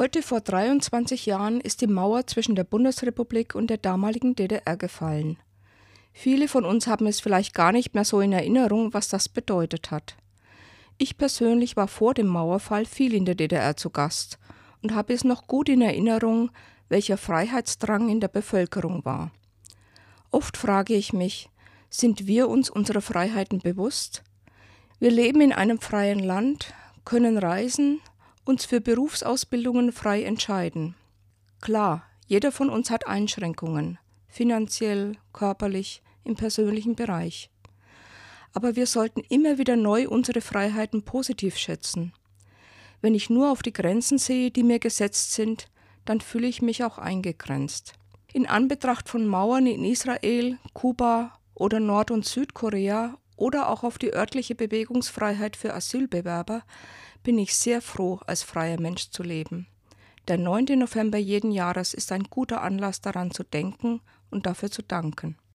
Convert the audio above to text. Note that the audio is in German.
Heute vor 23 Jahren ist die Mauer zwischen der Bundesrepublik und der damaligen DDR gefallen. Viele von uns haben es vielleicht gar nicht mehr so in Erinnerung, was das bedeutet hat. Ich persönlich war vor dem Mauerfall viel in der DDR zu Gast und habe es noch gut in Erinnerung, welcher Freiheitsdrang in der Bevölkerung war. Oft frage ich mich, sind wir uns unserer Freiheiten bewusst? Wir leben in einem freien Land, können reisen, uns für Berufsausbildungen frei entscheiden. Klar, jeder von uns hat Einschränkungen, finanziell, körperlich, im persönlichen Bereich. Aber wir sollten immer wieder neu unsere Freiheiten positiv schätzen. Wenn ich nur auf die Grenzen sehe, die mir gesetzt sind, dann fühle ich mich auch eingegrenzt. In Anbetracht von Mauern in Israel, Kuba oder Nord- und Südkorea oder auch auf die örtliche Bewegungsfreiheit für Asylbewerber bin ich sehr froh, als freier Mensch zu leben. Der 9. November jeden Jahres ist ein guter Anlass daran zu denken und dafür zu danken.